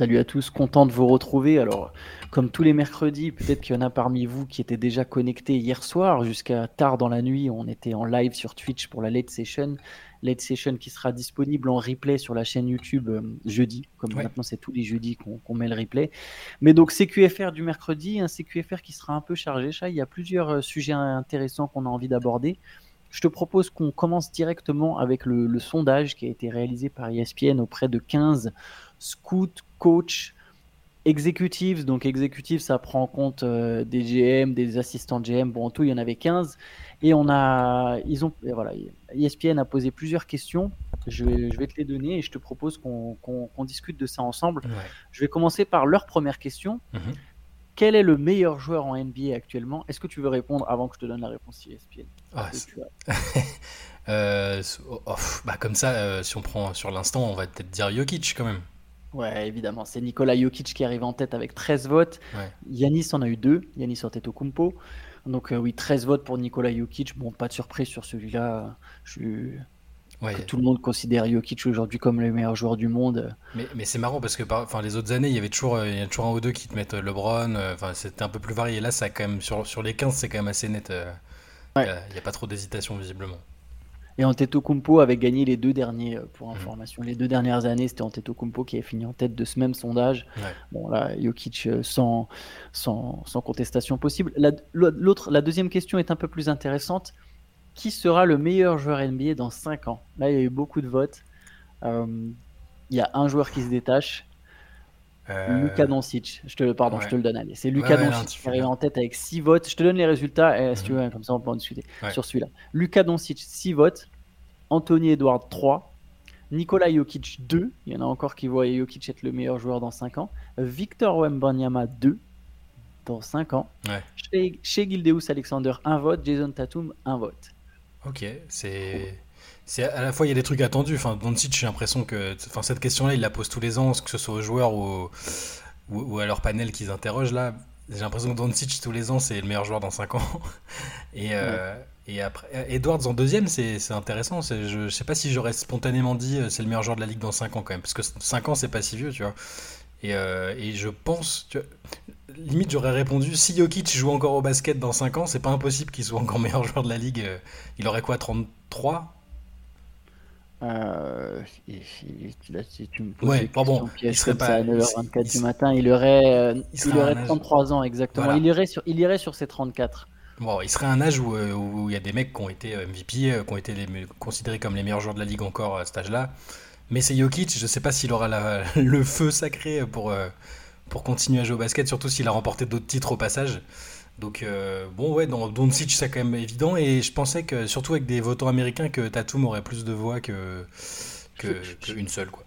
Salut à tous, content de vous retrouver. Alors, comme tous les mercredis, peut-être qu'il y en a parmi vous qui étaient déjà connectés hier soir jusqu'à tard dans la nuit. On était en live sur Twitch pour la late session. Late session qui sera disponible en replay sur la chaîne YouTube euh, jeudi. Comme maintenant, c'est tous les jeudis qu'on met le replay. Mais donc, CQFR du mercredi, un CQFR qui sera un peu chargé. Il y a plusieurs euh, sujets intéressants qu'on a envie d'aborder. Je te propose qu'on commence directement avec le, le, sondage qui a été réalisé par ESPN auprès de 15 scouts, coach, executives. Donc, executives, ça prend en compte euh, des GM, des assistants GM. Bon, en tout, il y en avait 15. Et on a, ils ont, voilà, ESPN a posé plusieurs questions. Je vais, je vais te les donner et je te propose qu'on discute de ça ensemble. Je vais commencer par leur première question. Mhm. Quel est le meilleur joueur en NBA actuellement? Est-ce que tu veux répondre avant que je te donne la réponse ESPN ah, euh, oh, bah Comme ça, euh, si on prend sur l'instant, on va peut-être dire Jokic quand même. Ouais, évidemment. C'est Nicolas Jokic qui arrive en tête avec 13 votes. Yanis en a eu deux. Yanis au Kumpo. Donc, euh, oui, 13 votes pour Nicolas Jokic. Bon, pas de surprise sur celui-là. Je tout le monde considère Jokic aujourd'hui comme le meilleur joueur du monde. Mais, mais c'est marrant parce que enfin, les autres années, il y avait toujours, euh, il y a toujours un ou deux qui te mettent euh, LeBron. Enfin, c'était un peu plus varié. Là, ça quand même, sur, sur les 15, c'est quand même assez net. Il n'y a, pas trop d'hésitation visiblement. Et Antetokounmpo avait gagné les deux derniers, euh, pour mhm. information. Les deux dernières années, c'était Antetokounmpo qui avait fini en tête de ce même sondage. Bon, là, Jokic euh, sans, sans, sans contestation possible. La deuxième question est un peu plus intéressante. Qui sera le meilleur joueur NBA dans 5 ans? Là, il y a eu beaucoup de votes. Euh, il y a un joueur qui se détache. Euh... Luka Doncic, je te, pardon, je te le donne. Allez, c'est Luka Doncic qui arrive en tête avec 6 votes. Je te donne les résultats, et, si tu mhm. veux, comme ça on peut en discuter sur celui-là. Luka Doncic, 6 votes. Anthony Edward, 3. Nikola Jokic, 2. Il y en a encore qui voient Jokic être le meilleur joueur dans 5 ans. Victor Wembanyama, 2 dans 5 ans. Chez, chez Gildeus Alexander, 1 vote. Jason Tatum, 1 vote. Ok, c'est c'est à la fois il y a des trucs attendus. Enfin, Doncic, j'ai l'impression que, enfin, cette question-là, il la pose tous les ans, que ce soit aux joueurs ou, ou, à leur panel qu'ils interrogent là. J'ai l'impression que Doncic tous les ans, c'est le meilleur joueur dans 5 ans. et, euh, et après, Edwards en deuxième, c'est intéressant. Je, ne sais pas si j'aurais spontanément dit euh, c'est le meilleur joueur de la ligue dans 5 ans quand même, parce que 5 ans, c'est pas si vieux, tu vois. Et, euh, et je pense, tu vois, limite, j'aurais répondu si Jokic joue encore au basket dans 5 ans, c'est pas impossible qu'il soit encore meilleur joueur de la ligue. Il aurait quoi, 33 euh, là, si tu me poses ouais, bon, il serait pas à 9h24 du matin, il aurait, euh, il, aurait 33 ans exactement. Il irait sur, il irait sur ses 34. Bon, il serait un âge euh, où, il y a des mecs qui ont été MVP, qui ont été considérés comme les meilleurs joueurs de la ligue encore à cet âge-là. Mais c'est Jokic, je sais pas s'il aura le feu sacré pour, pour continuer à jouer au basket, surtout s'il a remporté d'autres titres au passage. Donc euh, bon ouais, dans Doncic c'est quand même évident et je pensais que surtout avec des votants américains que Tatum aurait plus de voix que qu'une seule quoi.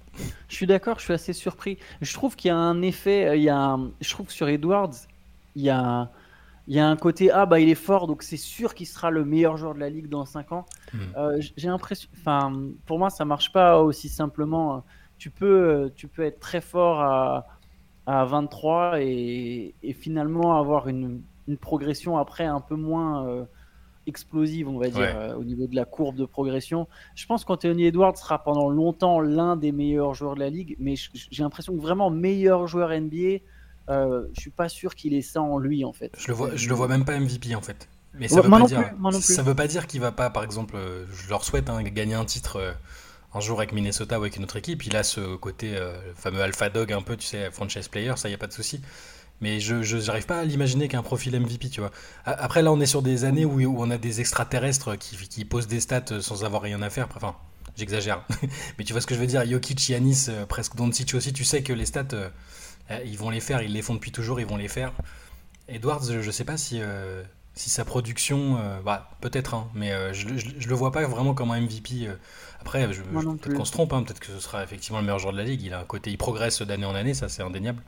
Je suis d'accord, je suis assez surpris. Je trouve qu'il y a un effet, euh, il y a je trouve que sur Edwards, il y a il y a un côté ah bah il est fort donc c'est sûr qu'il sera le meilleur joueur de la ligue dans 5 ans. Hmm. Euh, j'ai l'impression enfin pour moi ça marche pas aussi simplement tu peux tu peux être très fort à à 23 et, et finalement avoir une une progression après un peu moins euh, explosive, on va dire, euh, au niveau de la courbe de progression. Je pense qu'Anthony Edwards sera pendant longtemps l'un des meilleurs joueurs de la ligue, mais j'ai l'impression que vraiment meilleur joueur NBA, euh, je suis pas sûr qu'il ait ça en lui en fait. Je le vois, je le vois même pas MVP en fait. Mais ça veut pas dire, ça veut pas dire qu'il va pas, par exemple, je leur souhaite hein, gagner un titre un jour avec Minnesota ou avec une autre équipe. Il a ce côté fameux alpha dog un peu, tu sais, franchise player, ça y a pas de souci. Mais je n'arrive pas à l'imaginer qu'un profil MVP, tu vois. Après, là, on est sur des années où, où on a des extraterrestres qui, qui, posent des stats sans avoir rien à faire. Enfin, j'exagère. Mais tu vois ce que je veux dire? Jokic, Yanis, euh, presque Doncic aussi, tu sais que les stats, euh, euh, ils vont les faire, ils les font depuis toujours, ils vont les faire. Edwards, je sais pas si, si sa production, bah, peut-être, hein, mais je, je, le vois pas vraiment comme un MVP. Après, peut-être qu'on se trompe, hein, peut-être que ce sera effectivement le meilleur joueur de la ligue. Il a un côté, il progresse d'année en année, ça c'est indéniable.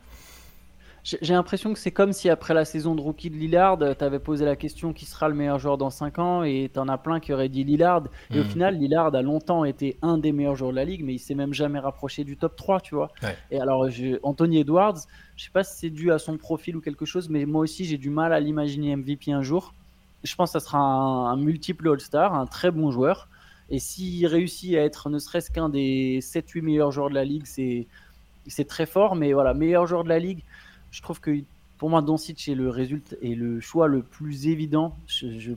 J'ai l'impression que c'est comme si après la saison de rookie de Lillard, tu avais posé la question qui sera le meilleur joueur dans 5 ans et tu en as plein qui auraient dit Lillard. Et au hmm. final, Lillard a longtemps été un des meilleurs joueurs de la ligue, mais il s'est même jamais rapproché du top 3, tu vois. Et alors, Anthony Edwards, je sais pas si c'est dû à son profil ou quelque chose, mais moi aussi, j'ai du mal à l'imaginer MVP un jour. Je pense que ça sera un, multiple All-Star, un très bon joueur. Et s'il réussit à être ne serait-ce qu'un des 7-8 meilleurs joueurs de la ligue, c'est c'est très fort, mais voilà, meilleur joueur de la ligue. Je trouve que pour moi, Doncic est le résultat et le choix le plus évident. Je,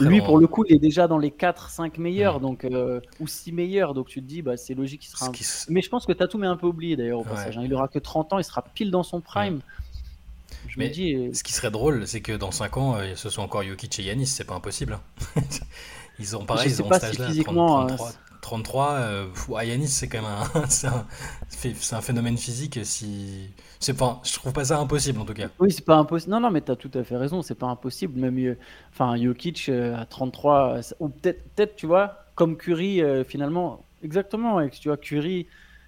lui, pour le coup, il est déjà dans les 4-5 meilleurs, donc, euh, ou 6 meilleurs. Donc tu te dis, bah, c'est logique qu'il sera. Mais je pense que Tatum est un peu oublié d'ailleurs au passage. Hein. Il aura que 30 ans, il sera pile dans son prime. Je me dis... Euh, ce qui serait drôle, c'est que dans 5 ans, euh, ce soit encore Jokic et Yanis, c'est pas impossible. Hein. ils ont pareil, ils ont cet âge-là, 33, 33 euh, Yanis, c'est quand même un, c'est un, phénomène physique. Si, c'est pas, je trouve pas ça impossible en tout cas. Oui, c'est pas impossible. Non, non, mais tu as tout à fait raison. C'est pas impossible. Même, euh, enfin, Jokic euh, à 33, ou peut-être, peut-être, tu vois, comme Curry, euh, finalement, exactement. Tu vois, Curry,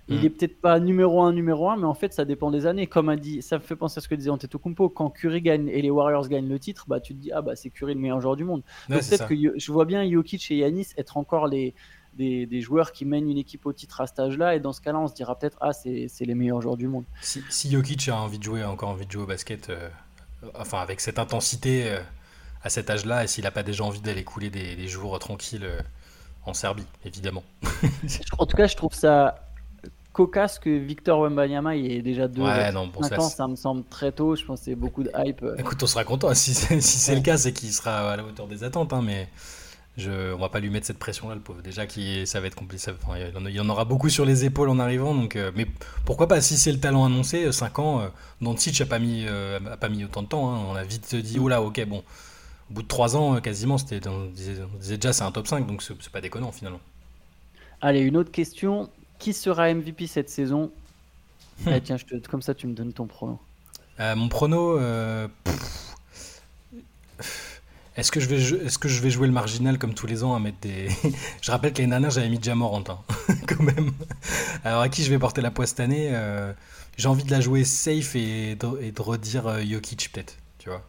il mm. est peut-être pas numéro 1, numéro 1, mais en fait, ça dépend des années. Comme a dit, ça me fait penser à ce que disait Antetokounmpo. Quand Curry gagne et les Warriors gagnent le titre, bah, tu te dis, ah, bah, c'est Curry le meilleur joueur du monde. Donc, peut-être que je vois bien Jokic et Yanis être encore les des, joueurs qui mènent une équipe au titre à cet âge-là. Et dans ce cas-là, on se dira peut-être, ah, c'est les meilleurs joueurs du monde. Si, si, Jokic a envie de jouer, encore envie de jouer au basket, euh, enfin avec cette intensité euh, à cet âge-là, et s'il n'a pas déjà envie d'aller couler des, jours tranquilles euh, en Serbie, évidemment. en tout cas, je trouve ça cocasse que Victor Wembanyama il est déjà deux ouais, non, ça, ça, me semble très tôt je pense que c'est beaucoup de hype écoute on sera content si c'est le cas c'est qu'il sera à la hauteur des attentes hein, mais je, on va pas lui mettre cette pression-là, le pauvre. Déjà, qui, ça va être compliqué. il, y en aura beaucoup sur les épaules en arrivant. Donc, euh, mais pourquoi pas Si c'est le talent annoncé, 5 euh, ans, euh, Doncic n'a pas, mis, euh, a pas mis autant de temps. Hein. On a vite dit, oh là, ok, bon. Au bout de 3 ans, quasiment, c'était, on, disait, déjà c'est un top 5, donc c'est, pas déconnant finalement. Allez, une autre question. Qui sera MVP cette saison? Eh, Tiens, je te, comme ça, tu me donnes ton prono. mon prono. Est-ce que, je vais, est-ce que je vais jouer le marginal comme tous les ans à mettre des. je rappelle que l'année dernière, j'avais mis Jamorant, hein, quand même. Alors, à qui je vais porter la poisse cette année euh, J'ai envie de la jouer safe et de, et de redire euh, Jokic, peut-être, tu vois.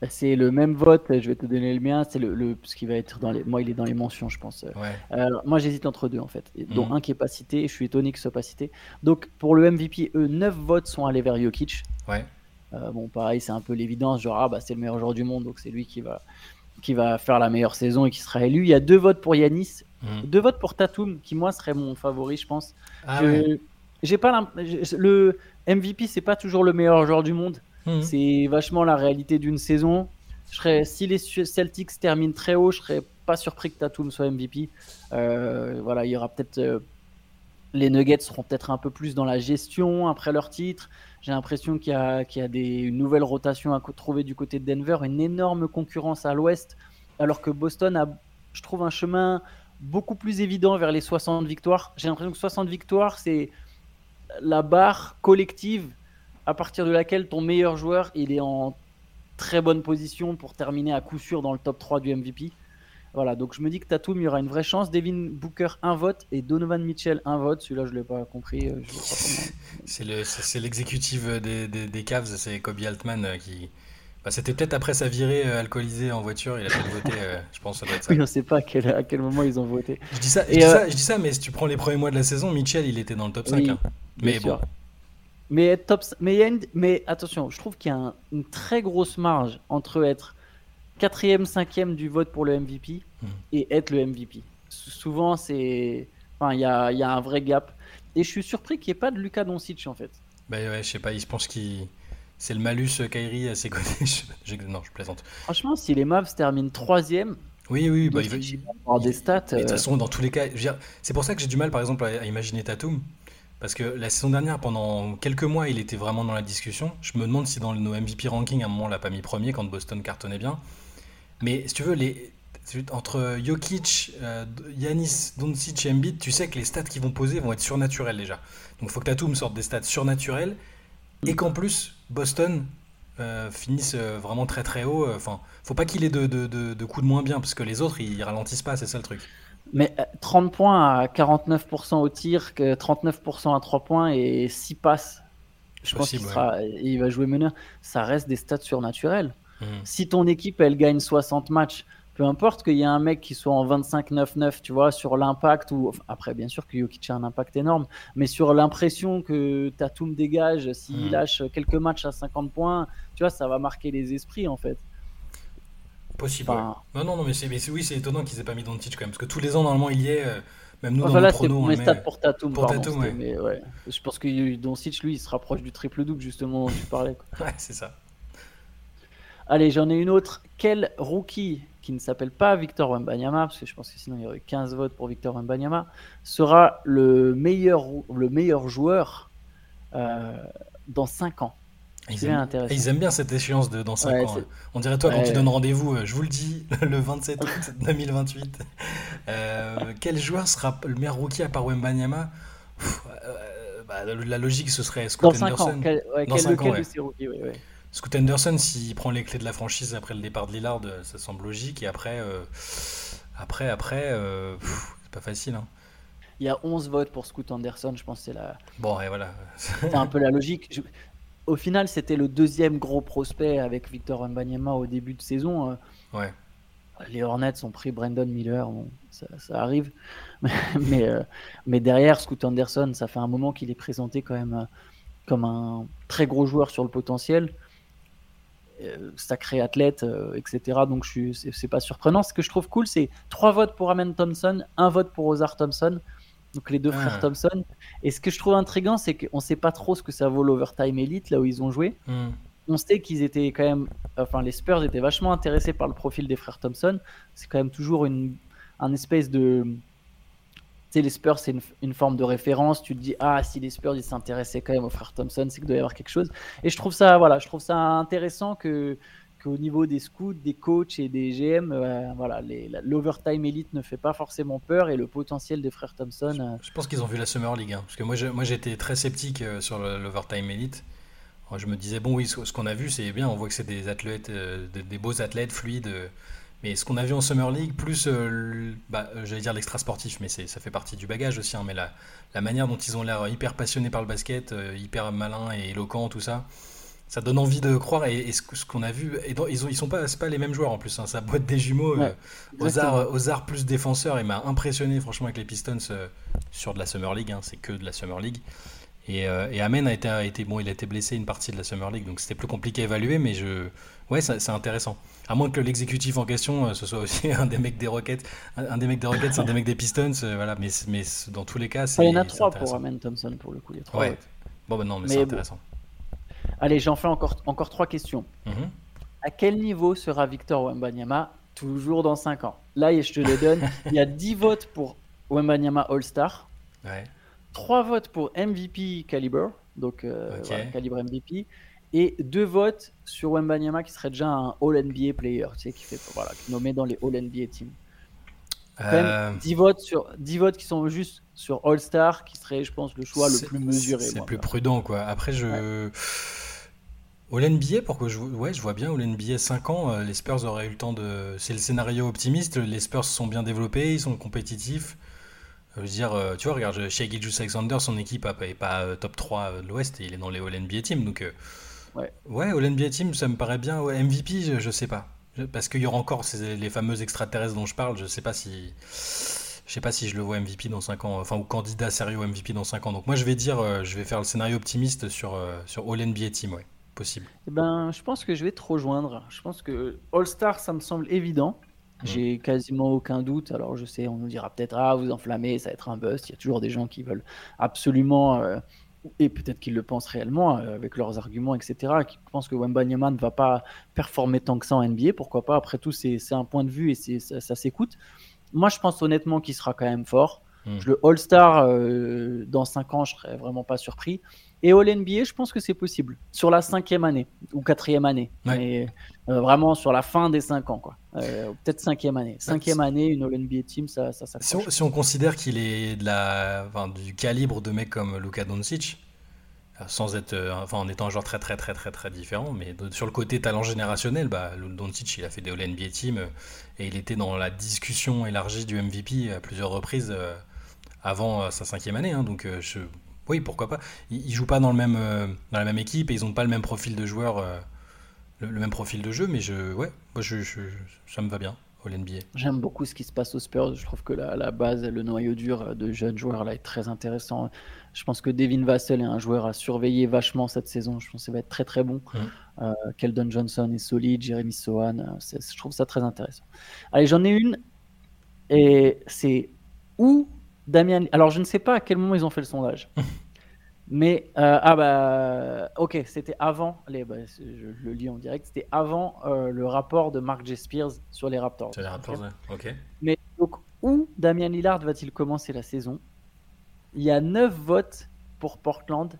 Bah, c'est le même vote, je vais te donner le mien. C'est le, le, ce qui va être dans les. Moi, il est dans les mentions, je pense. Ouais. Alors, moi, j'hésite entre deux, en fait, dont mhm. un qui est pas cité. Je suis étonné qu'il soit pas cité. Donc, pour le MVP, eux, 9 votes sont allés vers Jokic. Ouais. Euh, bon, pareil, c'est un peu l'évidence, genre, ah, bah, c'est le meilleur joueur du monde, donc c'est lui qui va, qui va faire la meilleure saison et qui sera élu. Il y a deux votes pour Yanis, mhm. deux votes pour Tatum, qui moi serait mon favori, je pense. Ah j'ai pas le MVP, c'est pas toujours le meilleur joueur du monde. Mhm. C'est vachement la réalité d'une saison. Je serais, si les Celtics terminent très haut, je serais pas surpris que Tatum soit MVP. Euh, voilà, il y aura peut-être euh, les Nuggets seront peut-être un peu plus dans la gestion après leur titre. J'ai l'impression qu'il y a, des, une nouvelle rotation à trouver du côté de Denver, une énorme concurrence à l'ouest, alors que Boston a, je trouve, un chemin beaucoup plus évident vers les 60 victoires. J'ai l'impression que 60 victoires, c'est la barre collective à partir de laquelle ton meilleur joueur, il est en très bonne position pour terminer à coup sûr dans le top 3 du MVP. Voilà, donc je me dis que Tatum, il y aura une vraie chance. Devin Booker, un vote. Et Donovan Mitchell, un vote. Celui-là, je ne l'ai pas compris. Euh, c'est l'exécutif des, des, des, Cavs, c'est Kobe Altman euh, qui. Bah, C'était peut-être après sa virée euh, alcoolisée en voiture. Il a peut-être voté, je pense ça doit être ça. Oui, on ne sait pas à quel, à quel, moment ils ont voté. Je dis, ça, je, dis ça, je dis ça, mais si tu prends les premiers mois de la saison, Mitchell, il était dans le top 5. Hein. Mais bon. Mais, top, mais, mais attention, je trouve qu'il y a une très grosse marge entre être quatrième, cinquième du vote pour le MVP hmm. et être le MVP. Souvent, c'est. Enfin, il y a, y a, un vrai gap. Et je suis surpris qu'il n'y ait pas de Lucas Doncic en fait. Bah ouais, je sais pas, il pense qu'il. C'est le malus euh, Kairi à ses côtés. non, je plaisante. Franchement, si les Mavs terminent troisième. Oui, oui, bah, il va avoir des stats. de toute euh, façon, dans tous les cas, c'est pour ça que j'ai du mal, par exemple, à, imaginer Tatum. Parce que la saison dernière, pendant quelques mois, il était vraiment dans la discussion. Je me demande si dans nos MVP rankings, à un moment, on l'a pas mis premier quand Boston cartonnait bien. Mais si tu veux, les, entre Jokic, euh, Yanis, Doncic et Embiid, tu sais que les stats qu'ils vont poser vont être surnaturels déjà. Donc il faut que Tatum sorte des stats surnaturels et qu'en plus Boston euh, finisse euh, vraiment très très haut. Enfin, faut pas qu'il ait de, de, de, coups de moins bien parce que les autres ils ralentissent pas, c'est ça le truc. Mais 30 points à 49% au tir, 39% à 3 points et 6 passes. Je pense qu'il il va jouer meneur. Ça reste des stats surnaturels. Hmm. Si ton équipe, elle gagne 60 matchs, peu importe qu'il y ait un mec qui soit en 25-9-9, tu vois, sur l'impact, ou après, bien sûr que Jokic a un impact énorme, mais sur l'impression que Tatum dégage, s'il hmm. lâche quelques matchs à 50 points, tu vois, ça va marquer les esprits, en fait. Possible. Non, non, non, mais, c'est, oui, c'est étonnant qu'ils aient pas mis Doncic quand même, parce que tous les ans, normalement, il y est. Euh, Même nous, enfin, dans là, pour mes stats pour Tatum. Pour Tatum, ouais. Mais ouais. Je pense que Doncic, lui, il se rapproche du triple-double, justement, dont tu parlais. ouais, c'est ça. Allez, j'en ai une autre. Quel rookie qui ne s'appelle pas Victor Wembanyama, parce que je pense que sinon il y aurait 15 votes pour Victor Wembanyama, sera le meilleur, le meilleur joueur euh, dans 5 ans? Ils aiment, ils aiment, bien cette échéance de dans 5 ans. Hein. On dirait toi quand tu donnes rendez-vous, euh, je vous le dis, le 27 août 2028. Euh, quel joueur sera le meilleur rookie à part Wembanyama? Euh, bah, La logique ce serait Scott dans Anderson. Ans, quel, dans 5 ans, rookies, Scott Anderson, s'il prend les clés de la franchise après le départ de Lillard, ça semble logique. Et après, après, après, c'est pas facile. Hein. Il y a 11 votes pour Scoot Anderson, je pense que c'est la. Bon, et voilà. c'est un peu la logique. Je au final, c'était le deuxième gros prospect avec Victor Mbanyama au début de saison. Euh. Ouais. Les Hornets ont pris Brandon Miller, ça, arrive. mais, euh, mais, derrière, Scoot Anderson, ça fait un moment qu'il est présenté quand même euh, comme un très gros joueur sur le potentiel. Sacré athlète, etc. Donc je c'est pas surprenant. Ce que je trouve cool, c'est trois votes pour Amen Thompson, un vote pour Ozar Thompson donc les deux frères ah. Thompson. Et ce que je trouve intriguant, c'est qu'on ne sait pas trop ce que ça vaut l'Overtime Elite, là où ils ont joué. Hmm. On sait qu'ils étaient quand même, enfin les Spurs étaient vachement intéressés par le profil des frères Thompson. C'est quand même toujours une, un espèce de, les Spurs, c'est une, forme de référence. Tu te dis, ah, si les Spurs, ils s'intéressaient quand même aux frères Thompson, c'est qu'il doit y avoir quelque chose. Et je trouve ça, voilà, je trouve ça intéressant que, au niveau des scouts, des coachs et des GM, euh, voilà, l'overtime élite ne fait pas forcément peur et le potentiel des frères Thompson. Je, euh, pense qu'ils ont vu la Summer League, hein, parce que moi, moi j'étais très sceptique euh, sur l'overtime élite. Je me disais bon oui, ce, qu'on a vu c'est bien, on voit que c'est des athlètes, des, beaux athlètes fluides. Mais ce qu'on a vu en Summer League, plus, bah, j'allais dire l'extra sportif, mais ça fait partie du bagage aussi. Hein, mais la, la manière dont ils ont l'air hyper passionnés par le basket, hyper malins et éloquents, tout ça ça donne envie de croire et, ce, qu'on a vu et ils ont ils sont pas les mêmes joueurs en plus hein, ça boîte des jumeaux ouais, euh, plus défenseur il m'a impressionné franchement avec les Pistons euh, sur de la Summer League hein, c'est que de la Summer League et, euh, et, Amen a été, a été bon il a été blessé une partie de la Summer League donc c'était plus compliqué à évaluer mais je ouais c'est intéressant à moins que l'exécutif en question ce soit aussi un des mecs des Rockets un, des mecs des Rockets un des mecs des Pistons voilà mais mais dans tous les cas c'est il y en a trois pour Amen Thompson pour le coup il y a trois ouais. bon bah non mais, c'est intéressant Allez, j'en fais encore, encore trois questions. Mhm. À quel niveau sera Victor Wembanyama toujours dans 5 ans? Là, je te les donne. Il y a 10 votes pour Wembanyama All-Star. Ouais. 3 votes pour MVP Caliber, donc euh, calibre MVP. Et 2 votes sur Wembanyama qui serait déjà un All-NBA player, tu sais, qui, fait, voilà, qui est nommé dans les All-NBA teams. 10, euh. votes sur, 10 votes qui sont juste sur All-Star, qui serait, je pense, le choix le plus mesuré. C'est plus prudent, quoi. Après, je. Au NBA, pourquoi je, ouais, je vois bien au NBA 5 ans, euh, les Spurs auraient eu le temps de. C'est le scénario optimiste, les Spurs sont bien développés, ils sont compétitifs. Je veux dire, euh, tu vois, regarde, Shea Gilgeous Alexander, son équipe n'est pas euh, top 3 de l'Ouest, il est dans les All NBA Team. Donc, ouais. ouais, All NBA Team, ça me paraît bien. MVP, je, je, sais pas. Parce qu'il y aura encore ces, les fameux extraterrestres dont je parle, je sais pas si. Je sais pas si je le vois MVP dans 5 ans, enfin, ou candidat sérieux MVP dans 5 ans. Donc, moi, je vais dire, je vais faire le scénario optimiste sur, sur All NBA Team, ouais possible eh ben, Je pense que je vais te rejoindre. Je pense que All-Star, ça me semble évident. J'ai quasiment aucun doute. Alors, je sais, on nous dira peut-être Ah, vous enflammez, ça va être un bust. Il y a toujours des gens qui veulent absolument, euh, et peut-être qu'ils le pensent réellement euh, avec leurs arguments, etc., qui pensent que Wembanyama ne va pas performer tant que ça en NBA. Pourquoi pas? Après tout, c'est un point de vue et ça, ça s'écoute. Moi, je pense honnêtement qu'il sera quand même fort. Hmm. Le All-Star, euh, dans 5 ans, je serais vraiment pas surpris. Et All NBA, je pense que c'est possible. Sur la cinquième année ou quatrième année. Mais euh, vraiment sur la fin des 5 ans. quoi. Euh, Peut-être cinquième année. Cinquième année, une All NBA team, ça, ça, ça si, on, si, on, considère qu'il est de la, enfin, du calibre de mecs comme Luka Doncic, sans être, enfin, en étant un joueur très très très très très différent, mais sur le côté talent générationnel, bah, Doncic il a fait des All NBA team et il était dans la discussion élargie du MVP à plusieurs reprises avant euh, sa cinquième année. Hein, donc euh, je, oui, pourquoi pas. Ils, jouent pas dans, le même, euh, dans la même équipe et ils n'ont pas le même profil de joueur, le, même profil de jeu, mais je, ouais, moi je, ça me va bien au NBA. J'aime beaucoup ce qui se passe aux Spurs. Je trouve que la, la, base, le noyau dur de jeunes joueurs là est très intéressant. Je pense que Devin Vassell est un joueur à surveiller vachement cette saison. Je pense qu'il va être très très bon. Mmh. Keldon Johnson est solide, Jeremy Sohan, je trouve ça très intéressant. Allez, j'en ai une et c'est où Damien. Alors, je ne sais pas à quel moment ils ont fait le sondage. Mais euh, ah bah ok, c'était avant les, bah, je, le lis en direct, c'était avant euh, le rapport de Mark J. Spears sur les Raptors. Sur les Raptors, ok. Mais donc où Damien Lillard va-t-il commencer la saison? Il y a 9 votes pour Portland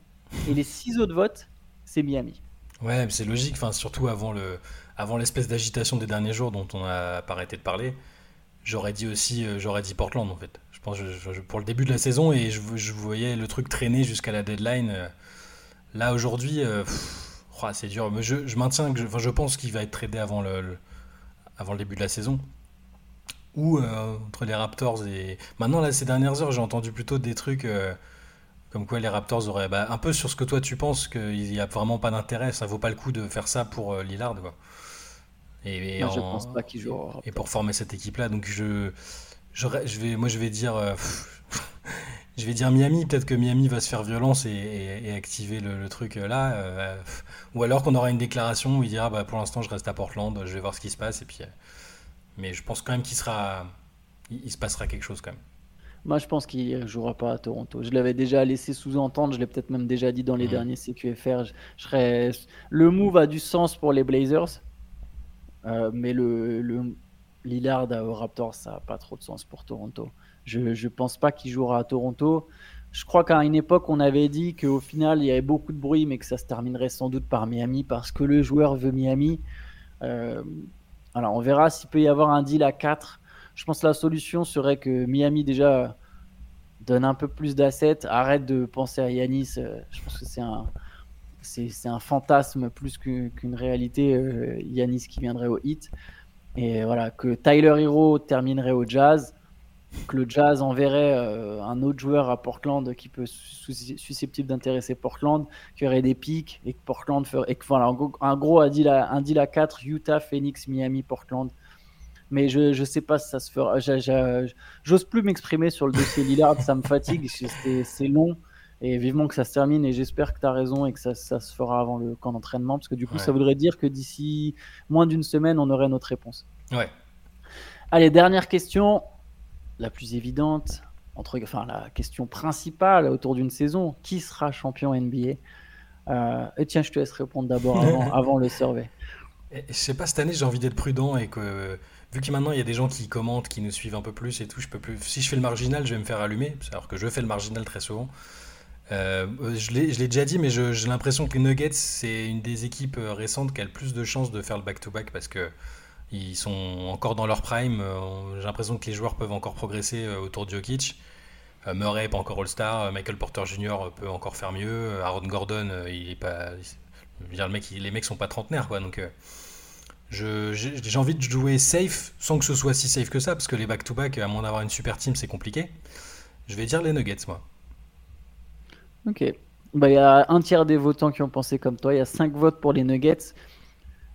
et les 6 autres votes, c'est Miami. Ouais, c'est logique, enfin surtout avant le, avant l'espèce d'agitation des derniers jours dont on a pas arrêté de parler. J'aurais dit aussi, euh, j'aurais dit Portland en fait pour le début de la saison et je, je voyais le truc traîner jusqu'à la deadline. Euh, là aujourd'hui, euh, oh, c'est dur. Mais je, je maintiens que je, je pense qu'il va être tradé avant le, avant le début de la saison. Ou euh, entre les Raptors et. Maintenant, là, ces dernières heures, j'ai entendu plutôt des trucs comme quoi les Raptors auraient. Bah, un peu sur ce que toi tu penses, qu'il n'y a vraiment pas d'intérêt, ça vaut pas le coup de faire ça pour Lillard. Quoi. Et, je pense pas qu'il joue. Et pour former cette équipe-là. Donc je je, vais, moi, je vais dire, euh, je vais dire Miami. Peut-être que Miami va se faire violence et, activer le, truc euh, là. Euh, ou alors qu'on aura une déclaration où il dira, bah, pour l'instant, je reste à Portland. Je vais voir ce qui se passe. Et puis, mais je pense quand même qu'il sera, il, se passera quelque chose quand même. Moi, je pense qu'il jouera pas à Toronto. Je l'avais déjà laissé sous-entendre. Je l'ai peut-être même déjà dit dans les mmh. derniers CQFR. Je, serais... Le move a du sens pour les Blazers. mais le, le, Lillard au Raptors, ça n'a pas trop de sens pour Toronto. Je ne pense pas qu'il jouera à Toronto. Je crois qu'à une époque, on avait dit qu'au final, il y avait beaucoup de bruit, mais que ça se terminerait sans doute par Miami parce que le joueur veut Miami. Euh, alors, on verra s'il peut y avoir un deal à 4. Je pense que la solution serait que Miami, déjà, donne un peu plus d'assets, arrête de penser à Yanis. Euh, je pense que c'est un, c'est, un fantasme plus qu'une réalité, euh, Yanis qui viendrait au hit. Et voilà, que Tyler Hero terminerait au Jazz, que le Jazz enverrait euh, un autre joueur à Portland qui peut susceptible d'intéresser Portland, qu'il y aurait des pics et que Portland ferait. Et voilà, en gros, un deal, à, un deal à 4, Utah, Phoenix, Miami, Portland. Mais je ne sais pas si ça se fera. J'ose plus m'exprimer sur le dossier Lillard, ça me fatigue, c'est long. Et vivement que ça se termine. Et j'espère que tu as raison et que ça, ça, se fera avant le camp d'entraînement. Parce que du coup, ça voudrait dire que d'ici moins d'une semaine, on aurait notre réponse. Ouais. Allez, dernière question. La plus évidente. Entre, enfin, la question principale autour d'une saison. Qui sera champion NBA euh, Et tiens, je te laisse répondre d'abord avant, avant, le survey. Je sais pas, cette année, j'ai envie d'être prudent et que vu que maintenant il y a des gens qui commentent, qui nous suivent un peu plus et tout, je peux plus. Si je fais le marginal, je vais me faire allumer, alors que je fais le marginal très souvent. Euh, je l'ai déjà dit, mais j'ai l'impression que les Nuggets, c'est une des équipes euh, récentes qui a le plus de chances de faire le back-to-back parce que ils sont encore dans leur prime. Euh, j'ai l'impression que les joueurs peuvent encore progresser autour de Jokic. Murray pas encore All-Star, Michael Porter Jr. peut encore faire mieux, Aaron Gordon, il est pas. les mecs sont pas trentenaires, quoi. Donc, j'ai envie de jouer safe sans que ce soit si safe que ça, parce que les back-to-back, à moins d'avoir une super team, c'est compliqué. Je vais dire les Nuggets, moi. Ok. Bah, il y a un tiers des votants qui ont pensé comme toi. Il y a cinq votes pour les Nuggets.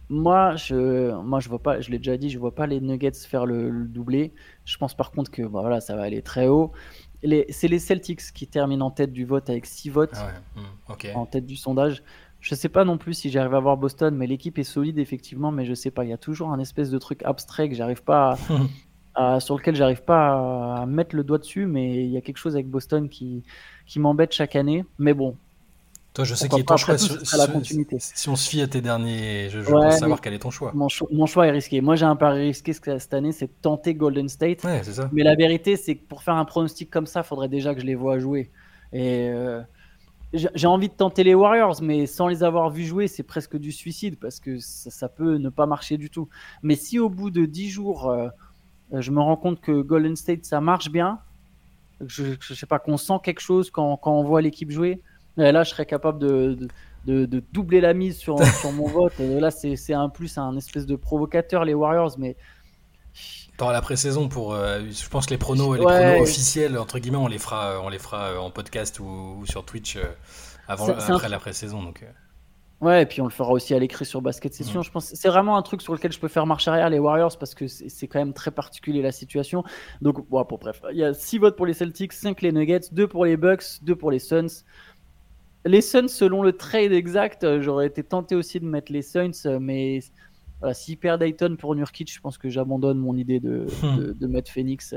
Moi, je, moi, je vois pas. Je l'ai déjà dit, je vois pas les Nuggets faire le, doublé. Je pense par contre que, bah, voilà, ça va aller très haut. C'est les Celtics qui terminent en tête du vote avec six votes ah hmm, en tête du sondage. Je sais pas non plus si j'arrive à voir Boston, mais l'équipe est solide effectivement, mais je sais pas. Il y a toujours un espèce de truc abstrait que j'arrive pas à, sur lequel j'arrive pas à mettre le doigt dessus, mais il y a quelque chose avec Boston qui, qui m'embête chaque année. Mais bon. Toi, je sais qui est ton choix. Si, la continuité. si on se fie à tes derniers, je, veux savoir quel est ton choix. Mon, choix est risqué. Moi, j'ai un pari risqué cette année, c'est tenter Golden State. Ouais, ça. Mais la vérité, c'est que pour faire un pronostic comme ça, il faudrait déjà que je les vois jouer. Et euh, j'ai envie de tenter les Warriors, mais sans les avoir vus jouer, c'est presque du suicide parce que ça, peut ne pas marcher du tout. Mais si au bout de 10 jours, euh, je me rends compte que Golden State, ça marche bien, je, je sais pas, qu'on sent quelque chose quand, quand on voit l'équipe jouer. Et là, je serais capable de, de, de, doubler la mise sur, sur mon vote. Et là, c'est un plus un espèce de provocateur, les Warriors, mais. Dans la pré-saison, pour, euh, je pense que les pronos, les pronos officiels, entre guillemets, on les fera, on les fera en podcast ou, sur Twitch euh, avant, après la pré-saison. Donc. Ouais, et puis on le fera aussi à l'écrit sur Basket Session. Je pense c'est vraiment un truc sur lequel je peux faire marche arrière les Warriors parce que c'est quand même très particulier la situation. Donc, bon, pour, bref, il y a 6 votes pour les Celtics, 5 les Nuggets, 2 pour les Bucks, 2 pour les Suns. Les Suns, selon le trade exact, euh, j'aurais été tenté aussi de mettre les Suns, euh, mais voilà, s'ils perdent Dayton pour Nurkic, je pense que j'abandonne mon idée de, de, mettre Phoenix.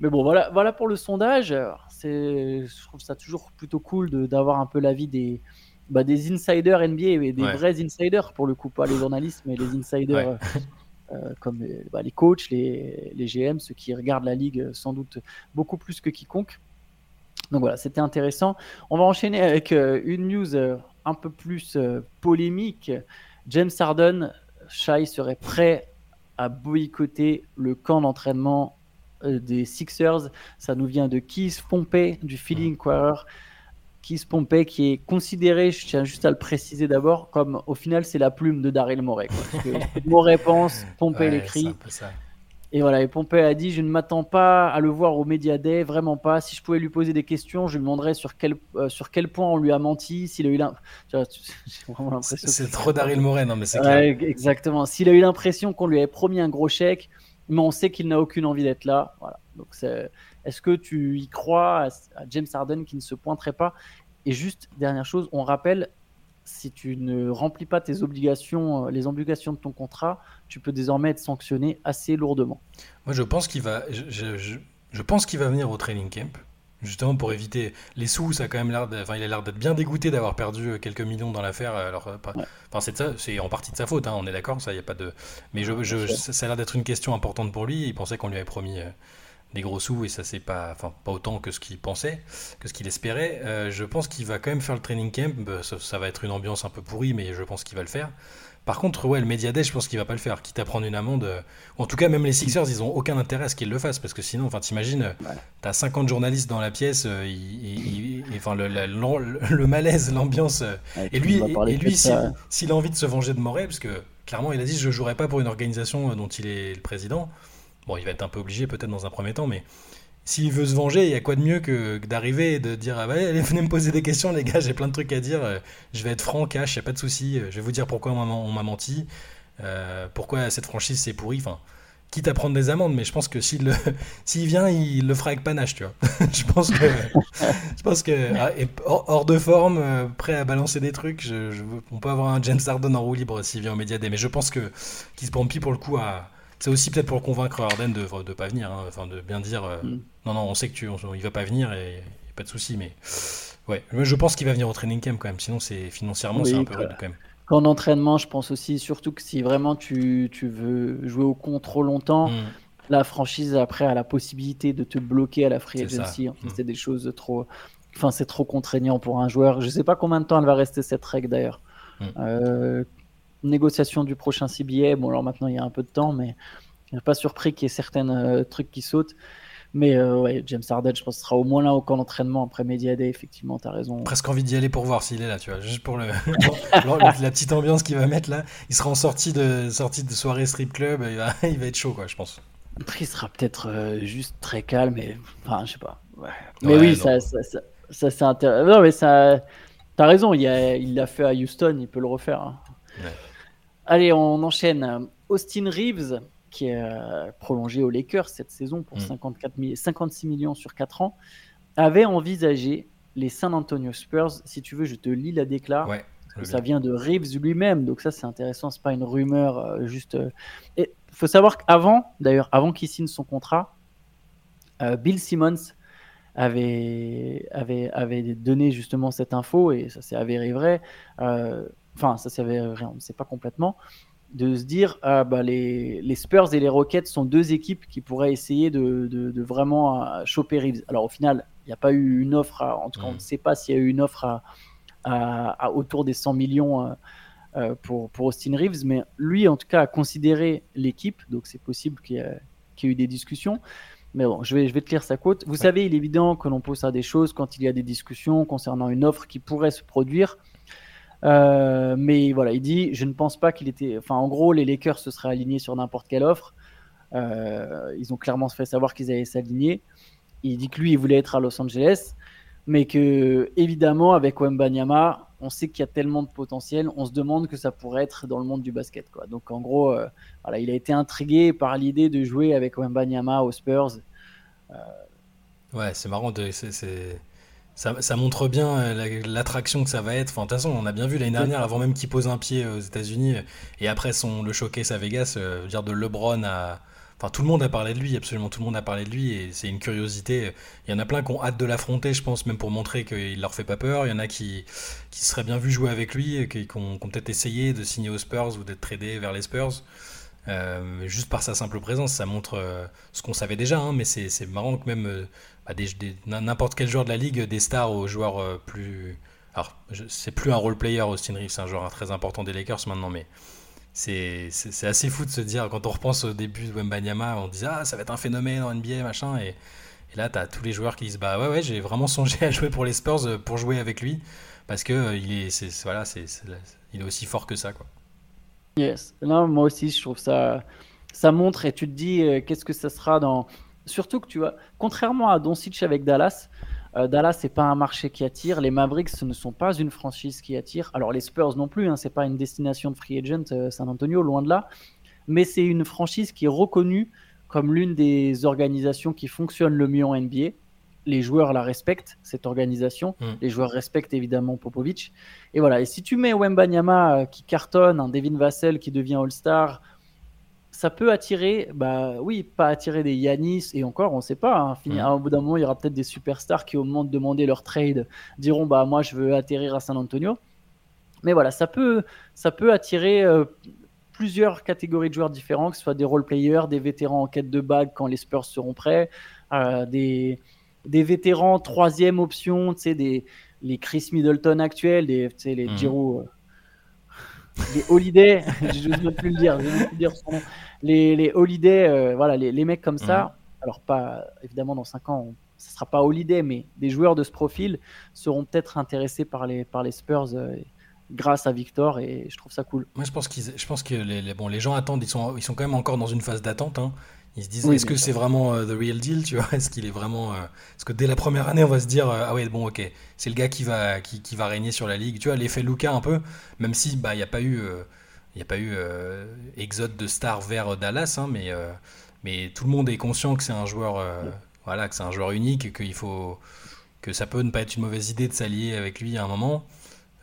Mais bon, voilà, voilà pour le sondage. Je trouve ça toujours plutôt cool d'avoir un peu l'avis des, bah, des insiders NBA et des vrais insiders pour le coup, pas les journalistes, mais les insiders euh, comme bah, les coachs, les, les, GM, ceux qui regardent la ligue sans doute beaucoup plus que quiconque. Donc voilà, c'était intéressant. On va enchaîner avec euh, une news euh, un peu plus polémique. James Harden, Shai serait prêt à boycotter le camp d'entraînement des Sixers. Ça nous vient de Keith Pompey du Philly Inquirer. Pompey qui est considéré, je tiens juste à le préciser d'abord, comme au final c'est la plume de Daryl Morey. Morey pense, Pompey l'écrit. Et voilà, et Pompey a dit Je ne m'attends pas à le voir au Media Day, vraiment pas. Si je pouvais lui poser des questions, je lui demanderais sur quel, euh, sur quel point on lui a menti, s'il a eu l'impression. C'est trop Daryl Morey, non, mais c'est Exactement. S'il a eu l'impression qu'on lui avait promis un gros chèque, mais on sait qu'il n'a aucune envie d'être là. Voilà. Donc est-ce que tu y crois à, James Harden qui ne se pointerait pas? Et juste dernière chose, on rappelle si tu ne remplis pas tes obligations, euh, les obligations de ton contrat, tu peux désormais être sanctionné assez lourdement. Moi, je pense qu'il va, je, pense qu'il va venir au training camp, justement pour éviter les sous. Ça a quand même l'air, enfin, il a l'air d'être bien dégoûté d'avoir perdu euh, quelques millions dans l'affaire. Alors, euh, enfin, c'est ça, c'est en partie de sa faute. Hein, on est d'accord, ça, y a pas de. Mais je, ça a l'air d'être une question importante pour lui. Il pensait qu'on lui avait promis des gros sous et ça c'est pas, enfin pas autant que ce qu'il pensait, que ce qu'il espérait. Euh, je pense qu'il va quand même faire le training camp. Bah, ça, va être une ambiance un peu pourrie, mais je pense qu'il va le faire. Par contre, ouais, le Media Day, je pense qu'il va pas le faire, quitte à prendre une amende. Euh, en tout cas, même les Sixers, ils ont aucun intérêt à ce qu'ils le fassent, parce que sinon, enfin, t'imagines, tu as 50 journalistes dans la pièce, euh, enfin, le, le, malaise, l'ambiance. et lui, et lui s'il a envie de se venger de Moret, parce que clairement, il a dit, je jouerai pas pour une organisation dont il est le président. Bon, il va être un peu obligé peut-être dans un premier temps, mais s'il veut se venger, il y a quoi de mieux que, d'arriver et de dire ah bah, allez, venez me poser des questions, les gars, j'ai plein de trucs à dire, euh, je vais être franc, cash, n'y a pas de souci, euh, je vais vous dire pourquoi on m'a menti, euh, pourquoi cette franchise c'est pourri, enfin, quitte à prendre des amendes, mais je pense que s'il, vient, il le fera avec panache, tu vois. je pense que, je pense que ah, hors de forme, prêt à balancer des trucs, on peut avoir un James Harden en roue libre s'il vient au Media mais je pense que qu'il se pompe pour le coup à c'est aussi peut-être pour convaincre Harden de ne pas venir, hein. enfin de bien dire euh, mm. non, non, on sait que tu, il va pas venir et, pas de souci, mais ouais, je pense qu'il va venir au training camp quand même, sinon c'est financièrement c'est un peu rude quand même. Qu'en entraînement, je pense aussi, surtout que si vraiment tu, tu veux jouer au con trop longtemps, mm. la franchise après a la possibilité de te bloquer à la free agency. Mm. C'est des choses trop, enfin c'est trop contraignant pour un joueur. Je sais pas combien de temps elle va rester cette règle d'ailleurs. Euh, négociation du prochain CBA. Bon, alors maintenant, il y a un peu de temps, mais je suis pas surpris qu'il y ait certains euh, trucs qui sautent. Mais euh, ouais, James Harden, je pense, sera au moins là au camp d'entraînement après Media Day. Effectivement, tu as raison. Presque envie d'y aller pour voir s'il est là, tu vois. Juste pour le, la petite ambiance qu'il va mettre là. Il sera en sortie de, sortie de soirée strip club. Il va, il va être chaud, quoi, je pense. il sera peut-être euh, juste très calme. Et... Enfin, je sais pas. Mais oui, ça, ça, ça, c'est intéressant. Non, mais ça. T'as raison, il l'a fait à Houston, il peut le refaire. Hein. Allez, on enchaîne. Austin Reeves, qui est euh, prolongé aux Lakers cette saison pour 54 mm. 56 millions sur 4 ans, avait envisagé les San Antonio Spurs. Si tu veux, je te lis la déclaration. Ouais, ça vient de Reeves lui-même, donc ça c'est intéressant, c'est pas une rumeur euh, juste. Euh, il faut savoir qu'avant, d'ailleurs, avant qu'il signe son contrat, Bill Simmons avait, avait, avait donné justement cette info et ça s'est avéré vrai enfin ça s'avère rien, on ne sait pas complètement, de se dire ah, bah, les, les, Spurs et les Rockets sont deux équipes qui pourraient essayer de, de, vraiment euh, choper Reeves. Alors au final, il n'y a pas eu une offre, en tout cas on ne sait pas s'il y a eu une offre à, à, autour des 100 millions euh, euh, pour, pour Austin Reeves, mais lui en tout cas a considéré l'équipe, donc c'est possible qu'il y, ait eu des discussions. Mais bon, je vais, je vais te lire sa quote. Vous savez, il est évident que l'on pose à des choses quand il y a des discussions concernant une offre qui pourrait se produire. Euh, mais voilà, il dit, je ne pense pas qu'il était. Enfin, en gros, les Lakers se seraient alignés sur n'importe quelle offre. Euh, ils ont clairement fait savoir qu'ils allaient s'aligner. Il dit que lui, il voulait être à Los Angeles, mais que évidemment, avec Wembanyama, on sait qu'il y a tellement de potentiel. On se demande que ça pourrait être dans le monde du basket. Donc, en gros, euh, voilà, il a été intrigué par l'idée de jouer avec Wembanyama aux Spurs. Ouais, c'est marrant. De, ça, montre bien euh, l'attraction que ça va être. Enfin, de toute façon, on a bien vu l'année dernière, avant même qu'il pose un pied aux États-Unis, et après son, le showcase à Vegas, euh, dire de LeBron à, Enfin, tout le monde a parlé de lui, absolument tout le monde a parlé de lui, et c'est une curiosité. Il y en a plein qui ont hâte de l'affronter, je pense, même pour montrer qu'il leur fait pas peur. Il y en a qui, qui seraient bien vu jouer avec lui, qui, qui ont, peut-être essayé de signer aux Spurs ou d'être tradés vers les Spurs. Euh, juste par sa simple présence, ça montre euh, ce qu'on savait déjà, hein, mais c'est marrant que même euh, bah, n'importe quel joueur de la ligue, des stars aux joueurs plus. Alors, c'est plus un role player, Austin Reeves, c'est un joueur très important des Lakers maintenant, mais c'est assez fou de se dire, quand on repense au début de Wembanyama, on disait ah ça va être un phénomène en NBA machin et, là tu as tous les joueurs qui disent bah ouais ouais j'ai vraiment songé à jouer pour les Spurs pour jouer avec lui parce que il est, voilà il est aussi fort que ça quoi. Yes, non moi aussi je trouve ça ça montre et tu te dis euh, qu'est-ce que ça sera dans surtout que tu vois contrairement à Doncic avec Dallas euh, Dallas, c'est pas un marché qui attire. Les Mavericks, ce ne sont pas une franchise qui attire. Alors les Spurs non plus, hein, c'est pas une destination de free agent euh, San Antonio, loin de là. Mais c'est une franchise qui est reconnue comme l'une des organisations qui fonctionne le mieux en NBA. Les joueurs la respectent, cette organisation. Mm. Les joueurs respectent évidemment Popovic. Et voilà. Et si tu mets Wembanyama euh, qui cartonne, un Devin Vassell qui devient All-Star, ça peut attirer, bah oui, pas attirer des Yanis et encore, on ne sait pas. Hein, mm. Au bout d'un moment, il y aura peut-être des superstars qui, au moment de demander leur trade, diront bah moi je veux atterrir à San Antonio. Mais voilà, ça peut, ça peut attirer euh, plusieurs catégories de joueurs différents, que ce soit des role players, des vétérans en quête de bague quand les Spurs seront prêts, euh, des, des vétérans troisième option, tu sais, des les Chris Middleton actuels, des, les mm. Giroud, les Holiday, je même plus le dire, je plus dire son Les, les Holiday, euh, voilà, les, les, mecs comme ça, alors pas évidemment dans 5 ans, ce ne sera pas Holiday, mais des joueurs de ce profil seront peut-être intéressés par les, par les Spurs euh, grâce à Victor et je trouve ça cool. Moi je pense, qu'ils, je pense que les, bon, les gens attendent, ils sont, ils sont quand même encore dans une phase d'attente. Hein. Ils se disent, est-ce que c'est vraiment euh, the real deal, tu vois? Est-ce qu'il est vraiment euh, Parce que dès la première année, on va se dire, euh, ah ouais, bon, ok, c'est le gars qui va, qui, qui, va régner sur la ligue. Tu vois, l'effet Luca un peu, même si bah il n'y a pas eu, il a pas eu exode de star vers Dallas, hein, mais mais tout le monde est conscient que c'est un joueur, voilà, que c'est un joueur unique, qu'il faut, que ça peut ne pas être une mauvaise idée de s'allier avec lui à un moment.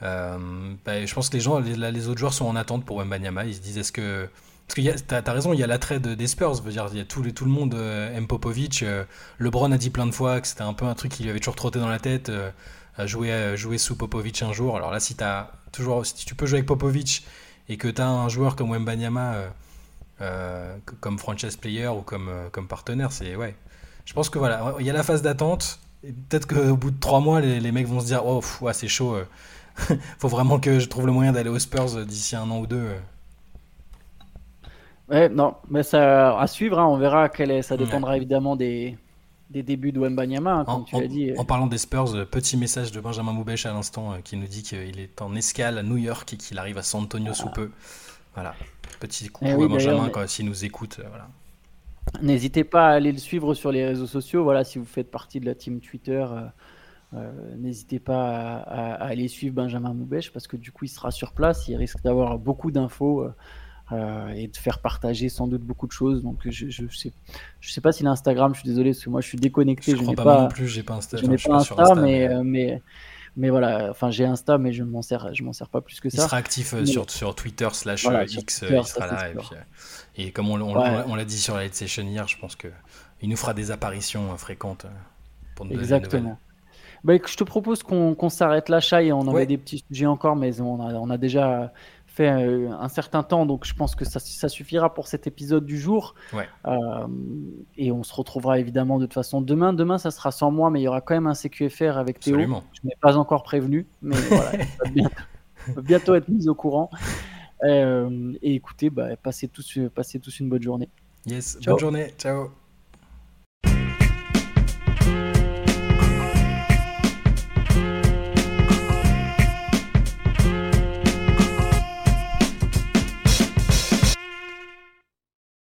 Bah, je pense que les gens, les, les, autres joueurs sont en attente pour Wembanyama. Ils se disent, est-ce que parce que tu as, raison, il y a l'attrait des Spurs. Dire, y a tout, tout le monde euh, aime Popovic. Euh, LeBron a dit plein de fois que c'était un peu un truc qui lui avait toujours trotté dans la tête. Euh, à jouer, jouer sous Popovic un jour. Alors là, si, as toujours, si tu peux jouer avec Popovic et que tu as un joueur comme Wembanyama comme franchise player ou comme, comme partenaire, c'est ouais. Je pense que voilà, il y a la phase d'attente. Peut-être qu'au bout de trois mois, les, mecs vont se dire Oh, c'est chaud. faut vraiment que je trouve le moyen d'aller aux Spurs d'ici un an ou deux. Ouais, non, mais ça à suivre, hein, on verra quel est, ça dépendra évidemment des, des débuts de Wembanyama, hein, comme tu l'as dit. En parlant des Spurs, euh, petit message de Benjamin Moubèche à l'instant euh, qui nous dit qu'il est en escale à New York et qu'il arrive à San Antonio sous peu. Voilà, petit coucou eh à Benjamin s'il nous écoute. Euh, voilà. N'hésitez pas à aller le suivre sur les réseaux sociaux. Voilà, si vous faites partie de la team Twitter, n'hésitez pas à, aller suivre Benjamin Moubèche parce que du coup, il sera sur place. Il risque d'avoir beaucoup d'infos euh, et de faire partager sans doute beaucoup de choses. Donc je, je sais, je sais pas si l'Instagram, je suis désolé parce que moi je suis déconnecté. Je, n'ai pas, non plus, j'ai pas Insta. Je n'ai pas Insta, mais, euh, mais, mais voilà, enfin j'ai Insta, mais je m'en sers, je m'en sers pas plus que ça. Il sera actif euh, sur, sur Twitter slash X, il sera là. Et, comme on, on, l'a dit sur la Light Session hier, je pense que il nous fera des apparitions fréquentes pour nous Exactement. Bah, je te propose qu'on s'arrête là, Chai. On avait des petits sujets encore, mais on a, on a déjà fait euh, un certain temps, donc je pense que ça, ça suffira pour cet épisode du jour. Euh, et on se retrouvera évidemment de toute façon demain. Demain, ça sera sans moi, mais il y aura quand même un CQFR avec Théo. Je n'ai pas encore prévenu, mais voilà, va bientôt, être mis au courant. Euh, et écoutez, bah, passez, tous, passez tous une bonne journée. Yes, bonne journée. Ciao.